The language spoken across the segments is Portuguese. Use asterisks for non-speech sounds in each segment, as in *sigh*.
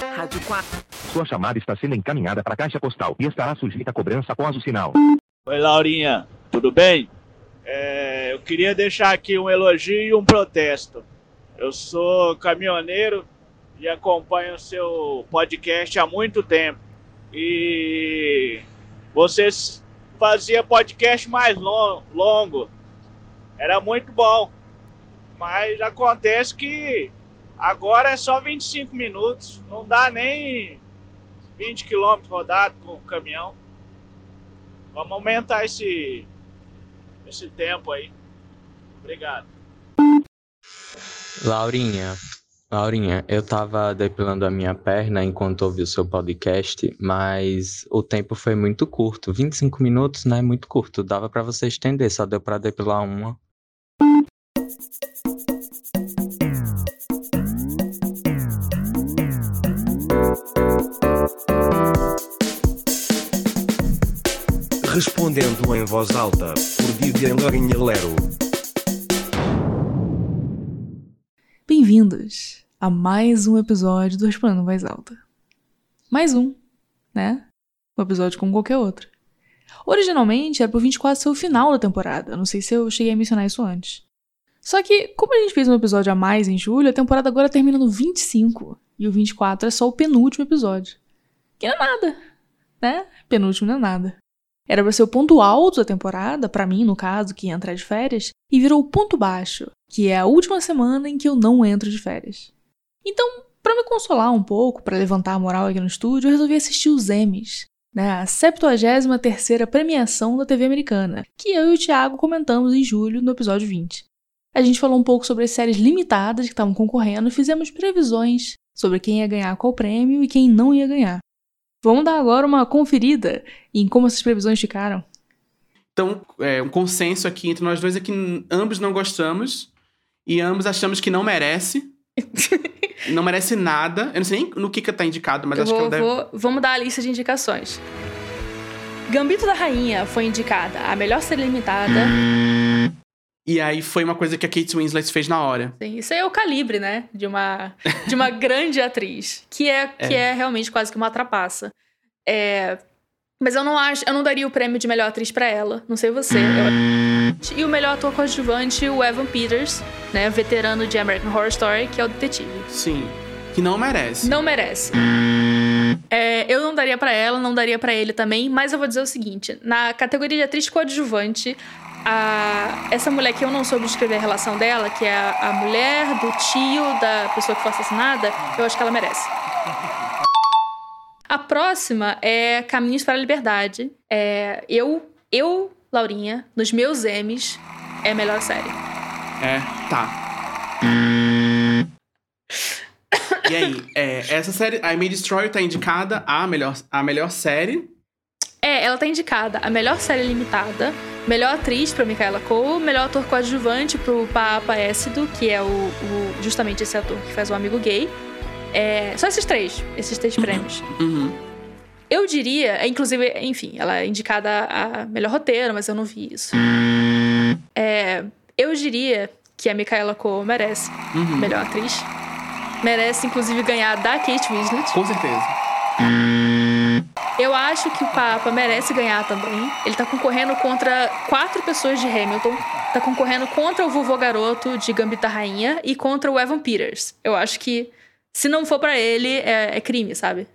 Rádio 4. Sua chamada está sendo encaminhada para a caixa postal e estará sujeita a cobrança após o sinal. Oi, Laurinha, tudo bem? É, eu queria deixar aqui um elogio e um protesto. Eu sou caminhoneiro e acompanho o seu podcast há muito tempo. E vocês fazia podcast mais long, longo. Era muito bom. Mas acontece que agora é só 25 minutos. Não dá nem 20 quilômetros rodado com o caminhão. Vamos aumentar esse, esse tempo aí. Obrigado. Laurinha, Laurinha, eu tava depilando a minha perna enquanto ouvi o seu podcast, mas o tempo foi muito curto. 25 minutos não é muito curto, dava para você estender, só deu para depilar uma. Em voz alta, por Vivian. Bem-vindos a mais um episódio do Respondendo em Voz Alta. Mais um, né? Um episódio como qualquer outro. Originalmente era pro 24 ser o final da temporada, não sei se eu cheguei a mencionar isso antes. Só que, como a gente fez um episódio a mais em julho, a temporada agora termina no 25. E o 24 é só o penúltimo episódio. Que não é nada, né? Penúltimo não é nada. Era pra ser o ponto alto da temporada, para mim, no caso, que ia entrar de férias, e virou o ponto baixo, que é a última semana em que eu não entro de férias. Então, para me consolar um pouco, para levantar a moral aqui no estúdio, eu resolvi assistir os Emmys, né, a 73ª premiação da TV americana, que eu e o Thiago comentamos em julho no episódio 20. A gente falou um pouco sobre as séries limitadas que estavam concorrendo e fizemos previsões sobre quem ia ganhar qual prêmio e quem não ia ganhar. Vamos dar agora uma conferida em como essas previsões ficaram. Então, é, um consenso aqui entre nós dois é que ambos não gostamos e ambos achamos que não merece. *laughs* não merece nada. Eu não sei nem no que que tá indicado, mas Eu acho vou- que ela deve... vou- vamos dar a lista de indicações. Gambito da Rainha foi indicada a melhor série limitada. E aí foi uma coisa que a Kate Winslet fez na hora. Sim, isso aí é o calibre, né? De uma, de uma *laughs* grande atriz. Que é, que é realmente quase que uma trapaça. É, mas eu não acho. Eu não daria o prêmio de melhor atriz pra ela. Não sei você. Eu- e o melhor ator coadjuvante, o Evan Peters, né? Veterano de American Horror Story, que é o detetive. Sim. Que não merece. Não merece. É, eu não daria pra ela, não daria pra ele também, mas eu vou dizer o seguinte: na categoria de atriz coadjuvante, a- essa mulher que eu não soube descrever a relação dela, que é a, a mulher do tio da pessoa que foi assassinada, eu acho que ela merece. A próxima é Caminhos para a Liberdade. É, eu, eu, Laurinha, nos meus M's, é a melhor série. É, tá. E aí, é, essa série, a May Destroyer tá indicada a melhor, a melhor série. É, ela tá indicada a melhor série limitada, melhor atriz pra Micaela Cole, melhor ator coadjuvante pro Papa Écido, que é o, o- justamente esse ator que faz o amigo gay. É, só esses três, esses três prêmios. Uhum. Eu diria, é, inclusive, enfim, ela é indicada a melhor roteiro, mas eu não vi isso. É, eu diria que a Micaela Cole merece Uhum. melhor atriz. Merece, inclusive, ganhar da Kate Winslet. Com certeza. Eu acho que o Papa merece ganhar também. Ele tá concorrendo contra quatro pessoas de Hamilton. Tá concorrendo contra o vovô garoto de Gambito da Rainha e contra o Evan Peters. Eu acho que se não for pra ele, é, é crime, sabe?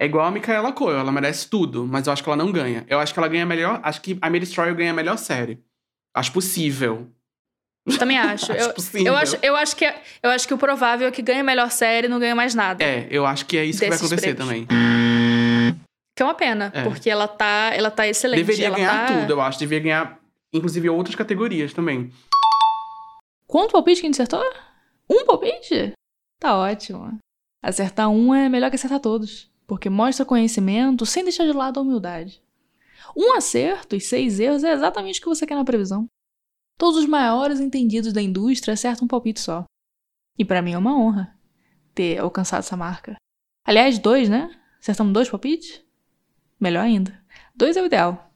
É igual a Micaela Coel, ela merece tudo, mas eu acho que ela não ganha. Eu acho que ela ganha melhor. Acho que a May Destroyer ganha a melhor série. Acho possível. Também acho. *laughs* Acho eu, possível. eu acho, eu acho que é- eu acho que o provável é que ganhe a melhor série e não ganhe mais nada. É, eu acho que é isso que vai acontecer prêmios. também. Que é uma pena, É. porque ela tá, ela tá excelente. Deveria ela ganhar tá... tudo, eu acho. Deveria ganhar, inclusive, outras categorias também. Quanto palpite que a gente acertou? Um palpite? Tá ótimo. Acertar um é melhor que acertar todos, porque mostra conhecimento sem deixar de lado a humildade. Um acerto e seis erros é exatamente o que você quer na previsão. Todos os maiores entendidos da indústria acertam um palpite só. E pra mim é uma honra ter alcançado essa marca. Aliás, dois, né? Acertamos dois palpites? Melhor ainda. Dois é o ideal.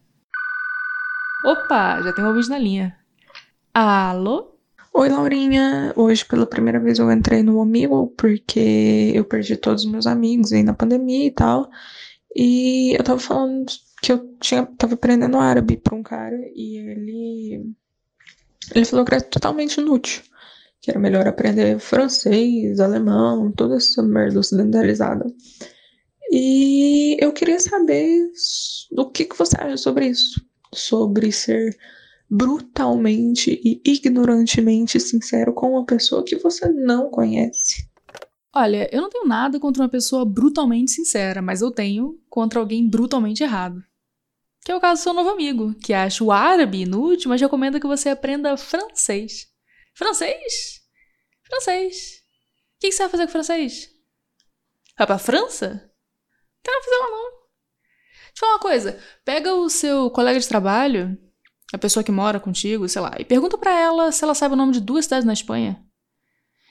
Opa, já tem um ouvinte na linha. Alô? Oi, Laurinha. Hoje, pela primeira vez, eu entrei no Omegle porque eu perdi todos os meus amigos aí na pandemia e tal. E eu tava falando que eu tinha, tava aprendendo árabe pra um cara e ele. Ele falou que era totalmente inútil. Que era melhor aprender francês, alemão, toda essa merda ocidentalizada. E eu queria saber o que, que você acha sobre isso. Sobre ser brutalmente e ignorantemente sincero com uma pessoa que você não conhece. Olha, eu não tenho nada contra uma pessoa brutalmente sincera, mas eu tenho contra alguém brutalmente errado. Que é o caso do seu novo amigo, que acha o árabe inútil, mas recomenda que você aprenda francês. Francês? Francês. O que você vai fazer com francês? Vai pra França? Não quero fazer lá não. Deixa eu falar uma coisa. Pega o seu colega de trabalho a pessoa que mora contigo, sei lá, e pergunta para ela se ela sabe o nome de duas cidades na Espanha.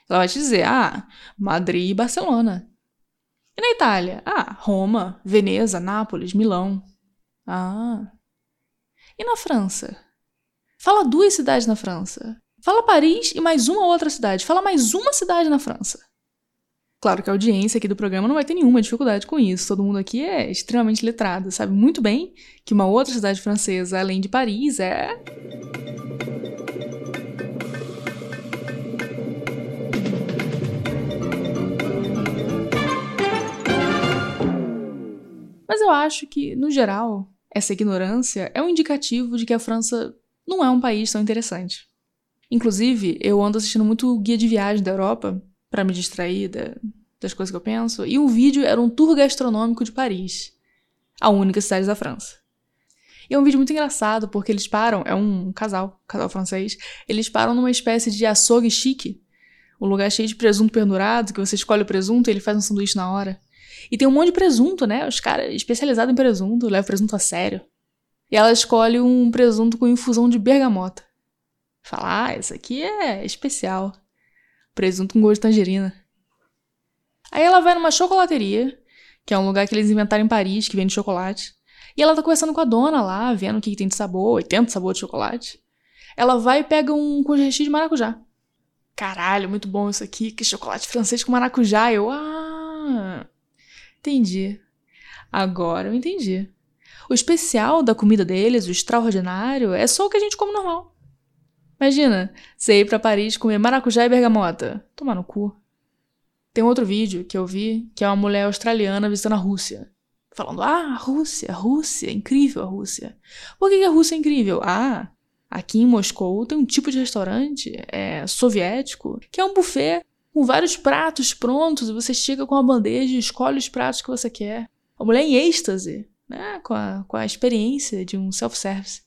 Ela vai te dizer, ah, Madrid e Barcelona. E na Itália? Ah, Roma, Veneza, Nápoles, Milão. Ah. E na França? Fala duas cidades na França. Fala Paris e mais uma outra cidade. Fala mais uma cidade na França. Claro que a audiência aqui do programa não vai ter nenhuma dificuldade com isso. Todo mundo aqui é extremamente letrado, sabe muito bem que uma outra cidade francesa, além de Paris, é. Mas eu acho que, no geral, essa ignorância é um indicativo de que a França não é um país tão interessante. Inclusive, eu ando assistindo muito guia de viagem da Europa para me distrair da, das coisas que eu penso. E um vídeo era um tour gastronômico de Paris, a única cidade da França. E é um vídeo muito engraçado, porque eles param, é um casal, um casal francês, eles param numa espécie de açougue chique, um lugar cheio de presunto pendurado, que você escolhe o presunto e ele faz um sanduíche na hora. E tem um monte de presunto, né? Os caras especializados em presunto, levam presunto a sério. E ela escolhe um presunto com infusão de bergamota. Fala, ah, esse aqui é especial. Presunto com gosto de tangerina. Aí ela vai numa chocolateria, que é um lugar que eles inventaram em Paris, que vende chocolate. E ela tá conversando com a dona lá, vendo o que, que tem de sabor, 80 sabor de chocolate. Ela vai e pega um com de maracujá. Caralho, muito bom isso aqui, que chocolate francês com maracujá. Eu, ah, entendi. Agora eu entendi. O especial da comida deles, o extraordinário, é só o que a gente come normal. Imagina, você ir pra Paris comer maracujá e bergamota. Tomar no cu. Tem outro vídeo que eu vi, que é uma mulher australiana visitando a Rússia. Falando, ah, a Rússia, a Rússia, incrível a Rússia. Por que a Rússia é incrível? Ah, aqui em Moscou tem um tipo de restaurante é, soviético que é um buffet com vários pratos prontos e você chega com a bandeja e escolhe os pratos que você quer. A mulher em êxtase, né, com a, com a experiência de um self-service.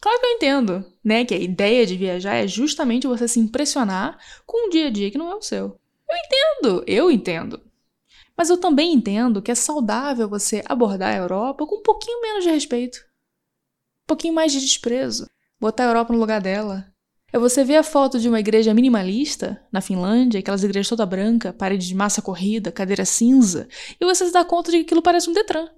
Claro que eu entendo, né? Que a ideia de viajar é justamente você se impressionar com um dia a dia que não é o seu. Eu entendo, eu entendo. Mas eu também entendo que é saudável você abordar a Europa com um pouquinho menos de respeito. Um pouquinho mais de desprezo. Botar a Europa no lugar dela. É você ver a foto de uma igreja minimalista na Finlândia, aquelas igrejas toda branca, parede de massa corrida, cadeira cinza, e você se dá conta de que aquilo parece um Detran.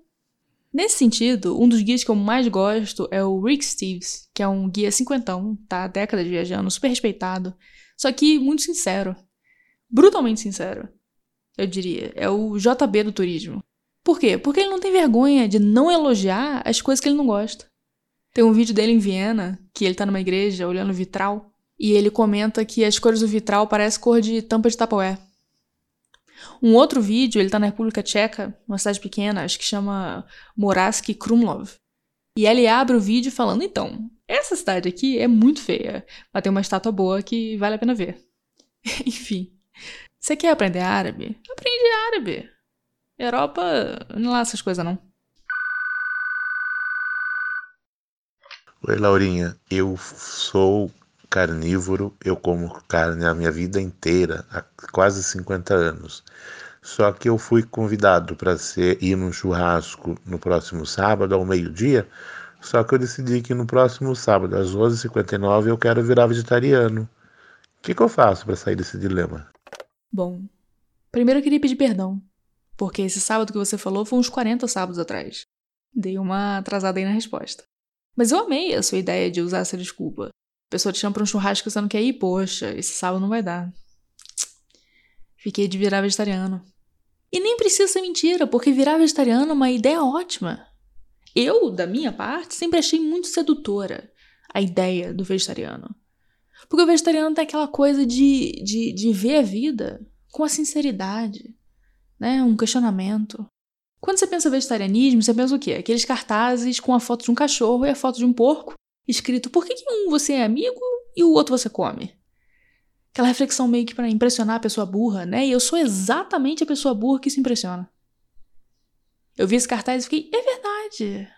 Nesse sentido, um dos guias que eu mais gosto é o Rick Steves, que é um guia cinquentão, tá? Décadas viajando, super respeitado, só que muito sincero. Brutalmente sincero, eu diria. É o JB do turismo. Por quê? Porque ele não tem vergonha de não elogiar as coisas que ele não gosta. Tem um vídeo dele em Viena, que ele tá numa igreja olhando o vitral, e ele comenta que as cores do vitral parecem cor de tampa de tapoé. Um outro vídeo, ele tá na República Tcheca, uma cidade pequena, acho que chama Moravsky Krumlov. E ele abre o vídeo falando: então, essa cidade aqui é muito feia, mas tem uma estátua boa que vale a pena ver. *laughs* Enfim. Você quer aprender árabe? Aprende árabe. Europa, não é lá essas coisas não. Oi, Laurinha. Eu sou carnívoro, eu como carne a minha vida inteira, há quase 50 anos. Só que eu fui convidado para ir num churrasco no próximo sábado, ao meio-dia. Só que eu decidi que no próximo sábado, às 11h59, eu quero virar vegetariano. O que, que eu faço para sair desse dilema? Bom, primeiro eu queria pedir perdão, porque esse sábado que você falou foi uns 40 sábados atrás. Dei uma atrasada aí na resposta. Mas eu amei a sua ideia de usar essa desculpa. Pessoa te chama pra um churrasco que você não quer ir, poxa, esse sábado não vai dar. Fiquei de virar vegetariano. E nem precisa ser mentira, porque virar vegetariano é uma ideia ótima. Eu, da minha parte, sempre achei muito sedutora a ideia do vegetariano. Porque o vegetariano tem aquela coisa de, de, de ver a vida com a sinceridade, né? Um questionamento. Quando você pensa vegetarianismo, você pensa o quê? Aqueles cartazes com a foto de um cachorro e a foto de um porco, escrito por que, que um você é amigo e o outro você come? Aquela reflexão meio que para impressionar a pessoa burra, né? E eu sou exatamente a pessoa burra que se impressiona. Eu vi esse cartaz e fiquei, é verdade.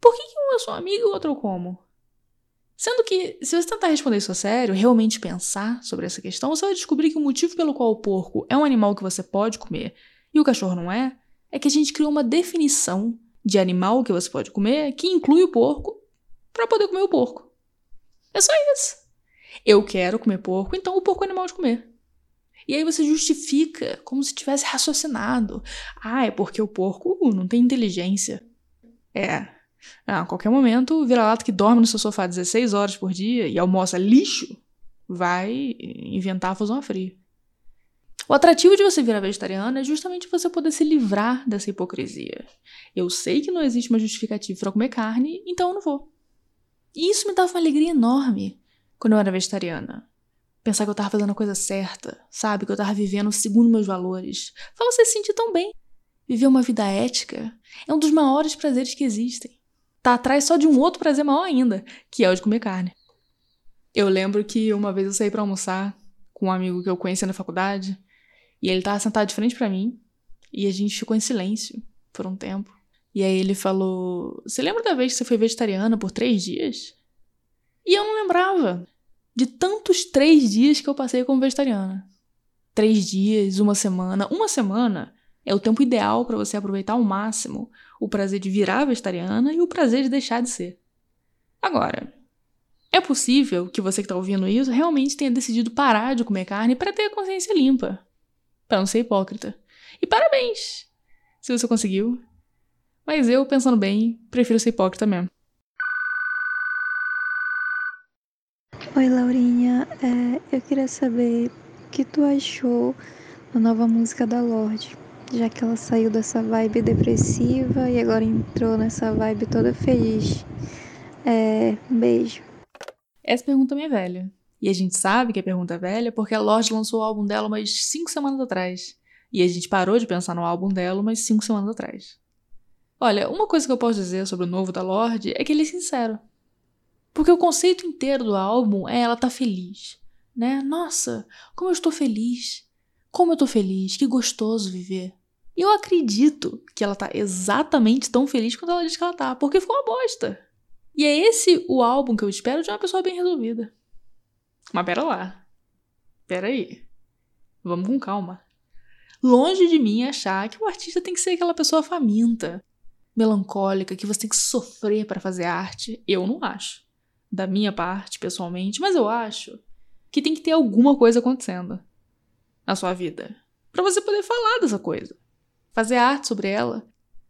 Por que, que um eu sou amigo e o outro eu como? Sendo que, se você tentar responder isso a sério, realmente pensar sobre essa questão, você vai descobrir que o motivo pelo qual o porco é um animal que você pode comer e o cachorro não é, é que a gente criou uma definição de animal que você pode comer que inclui o porco para poder comer o porco. É só isso. Eu quero comer porco, então o porco é animal de comer. E aí você justifica como se tivesse raciocinado. Ah, é porque o porco não tem inteligência. É, ah, a qualquer momento, o vira-lata que dorme no seu sofá 16 horas por dia e almoça lixo vai inventar a fusão fria. O atrativo de você virar vegetariano é justamente você poder se livrar dessa hipocrisia. Eu sei que não existe uma justificativa para comer carne, então eu não vou. E isso me dava uma alegria enorme quando eu era vegetariana. Pensar que eu tava fazendo a coisa certa, sabe? Que eu tava vivendo segundo meus valores. Faz você se sentir tão bem. Viver uma vida ética é um dos maiores prazeres que existem tá atrás só de um outro prazer maior ainda, que é o de comer carne. Eu lembro que uma vez eu saí para almoçar com um amigo que eu conhecia na faculdade, e ele tava sentado de frente para mim, e a gente ficou em silêncio por um tempo. E aí ele falou: Você lembra da vez que você foi vegetariana por três dias? E eu não lembrava de tantos três dias que eu passei como vegetariana. Três dias, uma semana. Uma semana é o tempo ideal para você aproveitar ao máximo o prazer de virar vegetariana e o prazer de deixar de ser. Agora, é possível que você que está ouvindo isso realmente tenha decidido parar de comer carne para ter a consciência limpa, para não ser hipócrita. E parabéns, se você conseguiu. Mas eu, pensando bem, prefiro ser hipócrita mesmo. Oi, Laurinha. É, eu queria saber o que tu achou da nova música da Lorde já que ela saiu dessa vibe depressiva e agora entrou nessa vibe toda feliz. É, um beijo. Essa pergunta é velha. E a gente sabe que é pergunta velha porque a Lorde lançou o álbum dela umas 5 semanas atrás. E a gente parou de pensar no álbum dela umas 5 semanas atrás. Olha, uma coisa que eu posso dizer sobre o novo da Lorde é que ele é sincero. Porque o conceito inteiro do álbum é ela tá feliz, né? Nossa, como eu estou feliz. Como eu tô feliz, que gostoso viver. E eu acredito que ela tá exatamente tão feliz quanto ela diz que ela tá, porque ficou uma bosta. E é esse o álbum que eu espero de uma pessoa bem resolvida. Mas pera lá. Pera aí. Vamos com calma. Longe de mim achar que o artista tem que ser aquela pessoa faminta, melancólica, que você tem que sofrer para fazer arte. Eu não acho. Da minha parte, pessoalmente, mas eu acho que tem que ter alguma coisa acontecendo na sua vida para você poder falar dessa coisa fazer arte sobre ela.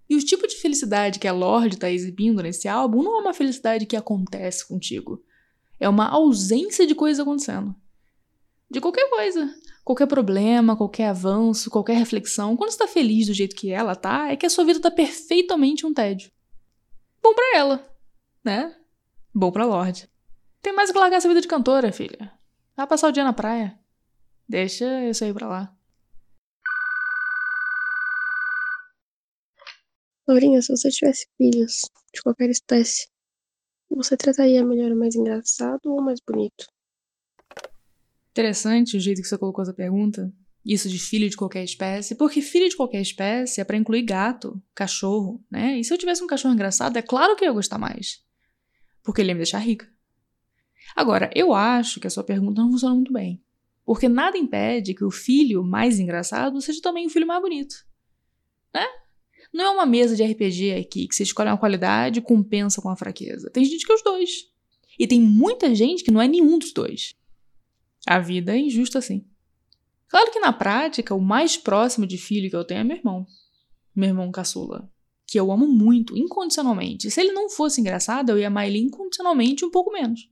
E o tipo de felicidade que a Lorde está exibindo nesse álbum não é uma felicidade que acontece contigo. É uma ausência de coisas acontecendo. De qualquer coisa. Qualquer problema, qualquer avanço, qualquer reflexão. Quando você tá feliz do jeito que ela tá, é que a sua vida tá perfeitamente um tédio. Bom para ela, né? Bom pra Lorde. Tem mais que largar essa vida de cantora, filha. Vai passar o dia na praia. Deixa isso aí pra lá. Laurinha, se você tivesse filhos de qualquer espécie, você trataria melhor o mais engraçado ou o mais bonito? Interessante o jeito que você colocou essa pergunta. Isso de filho de qualquer espécie, porque filho de qualquer espécie é para incluir gato, cachorro, né? E se eu tivesse um cachorro engraçado, é claro que eu ia gostar mais. Porque ele ia me deixar rica. Agora, eu acho que a sua pergunta não funciona muito bem. Porque nada impede que o filho mais engraçado seja também o filho mais bonito. Né? Não é uma mesa de RPG aqui que você escolhe uma qualidade e compensa com a fraqueza. Tem gente que é os dois. E tem muita gente que não é nenhum dos dois. A vida é injusta assim. Claro que na prática, o mais próximo de filho que eu tenho é meu irmão. Meu irmão caçula. Que eu amo muito, incondicionalmente. Se ele não fosse engraçado, eu ia amar ele incondicionalmente um pouco menos.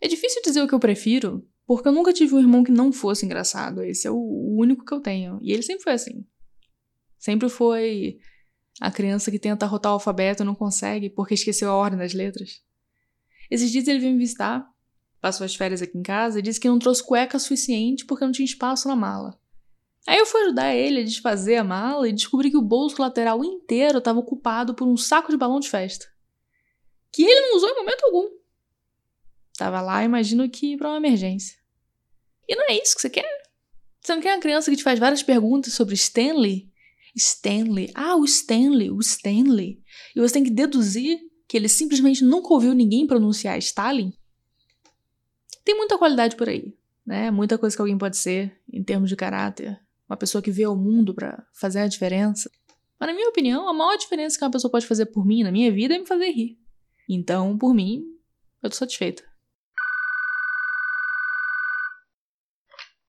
É difícil dizer o que eu prefiro, porque eu nunca tive um irmão que não fosse engraçado. Esse é o único que eu tenho. E ele sempre foi assim. Sempre foi a criança que tenta rotar o alfabeto e não consegue porque esqueceu a ordem das letras. Esses dias ele veio me visitar, passou as férias aqui em casa e disse que não trouxe cueca suficiente porque não tinha espaço na mala. Aí eu fui ajudar ele a desfazer a mala e descobri que o bolso lateral inteiro estava ocupado por um saco de balão de festa. Que ele não usou em momento algum. Tava lá, imagino que para uma emergência. E não é isso que você quer? Você não quer uma criança que te faz várias perguntas sobre Stanley? Stanley. Ah, o Stanley, o Stanley. E você tem que deduzir que ele simplesmente nunca ouviu ninguém pronunciar Stalin? Tem muita qualidade por aí, né? Muita coisa que alguém pode ser em termos de caráter, uma pessoa que vê o mundo para fazer a diferença. Mas, na minha opinião, a maior diferença que uma pessoa pode fazer por mim na minha vida é me fazer rir. Então, por mim, eu tô satisfeita.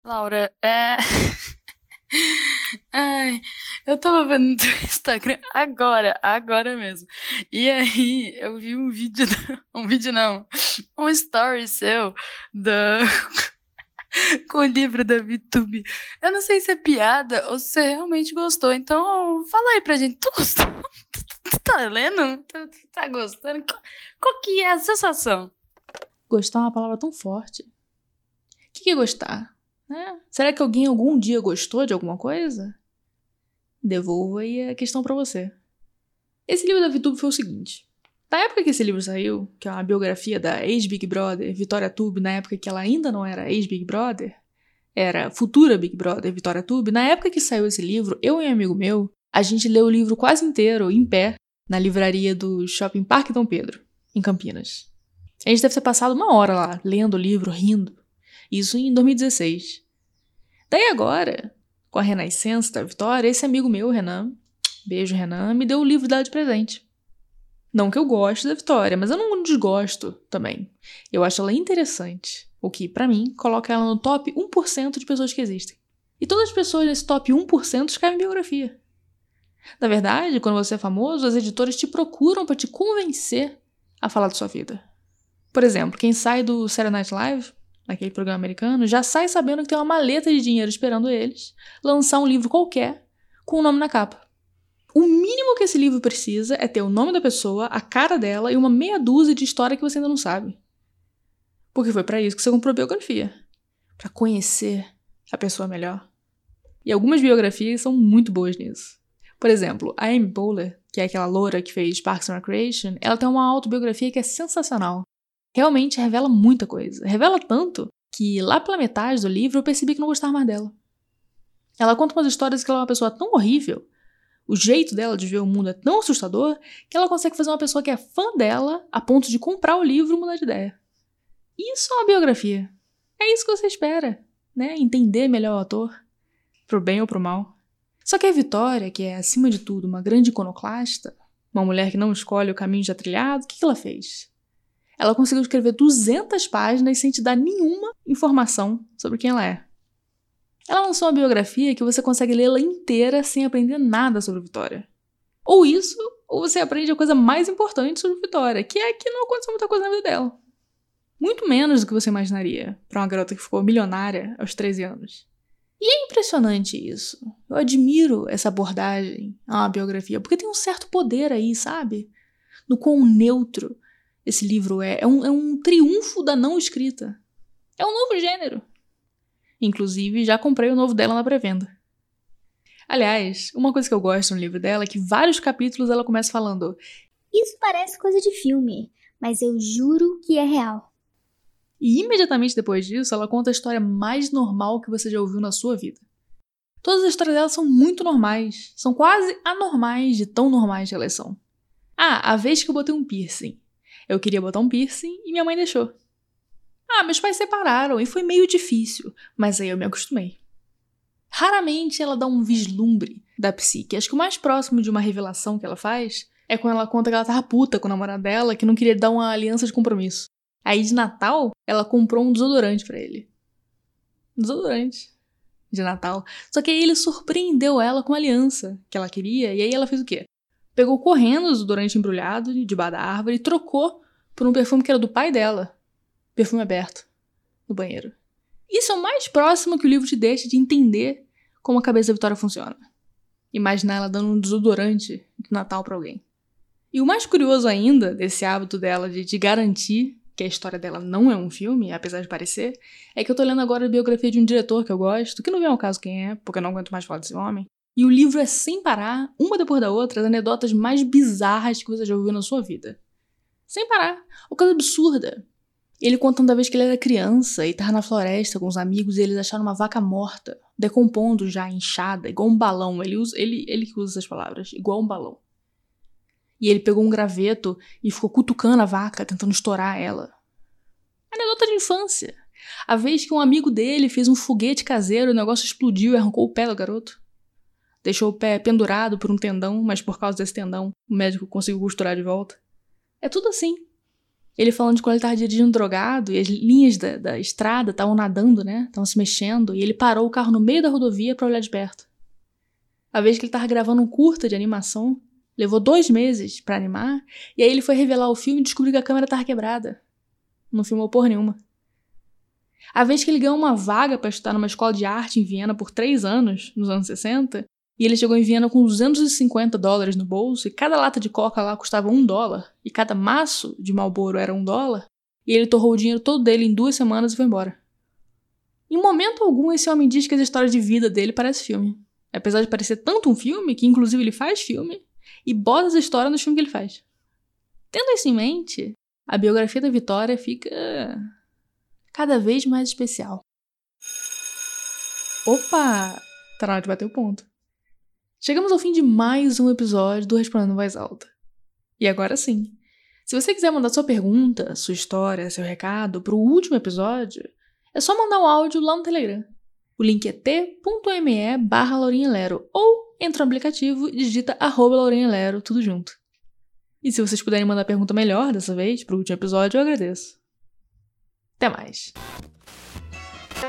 Laura, é. *laughs* Ai, eu tava vendo *laughs* no Instagram agora, agora mesmo. E aí eu vi um vídeo, um vídeo não, um story seu da *laughs* com o livro da VTube. Eu não sei se é piada ou se você realmente gostou. Então, fala aí pra gente. Tu gostou? *laughs* Tu tá lendo? Tu, tu tá gostando? Qual, qual, que é a sensação? Gostar é uma palavra tão forte. O que é gostar? É. Será que alguém algum dia gostou de alguma coisa? Devolvo aí a questão para você. Esse livro da VTube foi o seguinte. Na época que esse livro saiu, que é uma biografia da ex-Big Brother, Vitória Tube, na época que ela ainda não era ex-Big Brother, era futura Big Brother, Vitória Tube, na época que saiu esse livro, eu e um amigo meu, a gente leu o livro quase inteiro, em pé, na livraria do Shopping Parque Dom Pedro, em Campinas. A gente deve ter passado uma hora lá, lendo o livro, rindo. Isso em 2016. Daí agora, com a renascença da Vitória, esse amigo meu, Renan, beijo Renan, me deu o livro dela de presente. Não que eu goste da Vitória, mas eu não desgosto também. Eu acho ela interessante, o que, para mim, coloca ela no top 1% de pessoas que existem. E todas as pessoas nesse top 1% escrevem biografia. Na verdade, quando você é famoso, as editoras te procuram para te convencer a falar da sua vida. Por exemplo, quem sai do Saturday Night Live, naquele programa americano, já sai sabendo que tem uma maleta de dinheiro esperando eles lançar um livro qualquer com o um nome na capa. O mínimo que esse livro precisa é ter o nome da pessoa, a cara dela e uma meia dúzia de história que você ainda não sabe. Porque foi para isso que você comprou biografia para conhecer a pessoa melhor. E algumas biografias são muito boas nisso. Por exemplo, a Amy Poehler, que é aquela loura que fez Parks and Recreation, ela tem uma autobiografia que é sensacional realmente revela muita coisa. Revela tanto que lá pela metade do livro eu percebi que não gostava mais dela. Ela conta umas histórias que ela é uma pessoa tão horrível, o jeito dela de ver o mundo é tão assustador, que ela consegue fazer uma pessoa que é fã dela a ponto de comprar o livro mudar de ideia. Isso é uma biografia. É isso que você espera, né? Entender melhor o autor, pro bem ou pro mal. Só que a Vitória, que é acima de tudo uma grande iconoclasta, uma mulher que não escolhe o caminho já trilhado, o que, que ela fez? Ela conseguiu escrever 200 páginas sem te dar nenhuma informação sobre quem ela é. Ela lançou uma biografia que você consegue lê-la inteira sem aprender nada sobre Vitória. Ou isso, ou você aprende a coisa mais importante sobre Vitória, que é que não aconteceu muita coisa na vida dela. Muito menos do que você imaginaria para uma garota que ficou milionária aos 13 anos. E é impressionante isso. Eu admiro essa abordagem a uma biografia, porque tem um certo poder aí, sabe? No quão neutro esse livro é. É um, é um triunfo da não escrita. É um novo gênero. Inclusive, já comprei o novo dela na pré-venda. Aliás, uma coisa que eu gosto no livro dela é que vários capítulos ela começa falando: Isso parece coisa de filme, mas eu juro que é real. E imediatamente depois disso, ela conta a história mais normal que você já ouviu na sua vida. Todas as histórias dela são muito normais, são quase anormais de tão normais que elas são. Ah, a vez que eu botei um piercing. Eu queria botar um piercing e minha mãe deixou. Ah, meus pais separaram e foi meio difícil, mas aí eu me acostumei. Raramente ela dá um vislumbre da psique. Acho que o mais próximo de uma revelação que ela faz é quando ela conta que ela tava puta com o namorado dela, que não queria dar uma aliança de compromisso. Aí de Natal, ela comprou um desodorante para ele. Desodorante de Natal. Só que aí ele surpreendeu ela com a aliança que ela queria, e aí ela fez o quê? Pegou correndo o desodorante embrulhado debaixo da árvore e trocou por um perfume que era do pai dela. perfume aberto, no banheiro. Isso é o mais próximo que o livro te deixa de entender como a cabeça da Vitória funciona. Imaginar ela dando um desodorante de Natal para alguém. E o mais curioso ainda desse hábito dela de, de garantir que a história dela não é um filme, apesar de parecer, é que eu tô lendo agora a biografia de um diretor que eu gosto, que não vem ao caso quem é, porque eu não aguento mais falar desse homem. E o livro é sem parar, uma depois da outra, as anedotas mais bizarras que você já ouviu na sua vida. Sem parar. O coisa absurda. Ele contando da vez que ele era criança e tava na floresta com os amigos e eles acharam uma vaca morta, decompondo já, inchada, igual um balão. Ele, usa, ele, ele que usa essas palavras, igual um balão. E ele pegou um graveto e ficou cutucando a vaca, tentando estourar ela. Anedota de infância. A vez que um amigo dele fez um foguete caseiro, o negócio explodiu e arrancou o pé do garoto. Deixou o pé pendurado por um tendão, mas por causa desse tendão, o médico conseguiu costurar de volta. É tudo assim. Ele falando de quando ele estava dirigindo drogado e as linhas da, da estrada estavam nadando, né? Estavam se mexendo, e ele parou o carro no meio da rodovia para olhar de perto. A vez que ele estava gravando um curta de animação, levou dois meses para animar, e aí ele foi revelar o filme e descobriu que a câmera estava quebrada. Não filmou porra nenhuma. A vez que ele ganhou uma vaga para estudar numa escola de arte em Viena por três anos, nos anos 60, e ele chegou em Viena com 250 dólares no bolso, e cada lata de coca lá custava um dólar, e cada maço de Marlboro era um dólar, e ele torrou o dinheiro todo dele em duas semanas e foi embora. Em momento algum, esse homem diz que as histórias de vida dele parecem filme. Apesar de parecer tanto um filme, que inclusive ele faz filme, e bota essa história nos filmes que ele faz. Tendo isso em mente, a biografia da Vitória fica cada vez mais especial. Opa! Tá na hora de bater o ponto. Chegamos ao fim de mais um episódio do Respondendo Voz Alta. E agora sim, se você quiser mandar sua pergunta, sua história, seu recado pro último episódio, é só mandar um áudio lá no Telegram. O link é t.me barra Lero ou entra no aplicativo e digita arroba Lero, tudo junto. E se vocês puderem mandar pergunta melhor dessa vez, pro último episódio, eu agradeço. Até mais.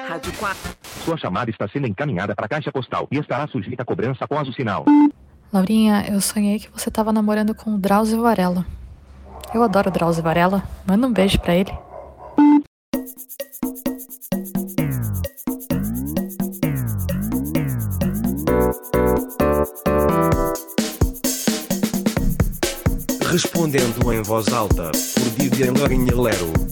Rádio 4. Sua chamada está sendo encaminhada para a caixa postal e estará sujeita a cobrança após o sinal. Laurinha, eu sonhei que você estava namorando com o Drauzio Varela. Eu adoro o Drauzio Varela. Manda um beijo para ele. Respondendo em voz alta, por Vivian Lorinha Lero.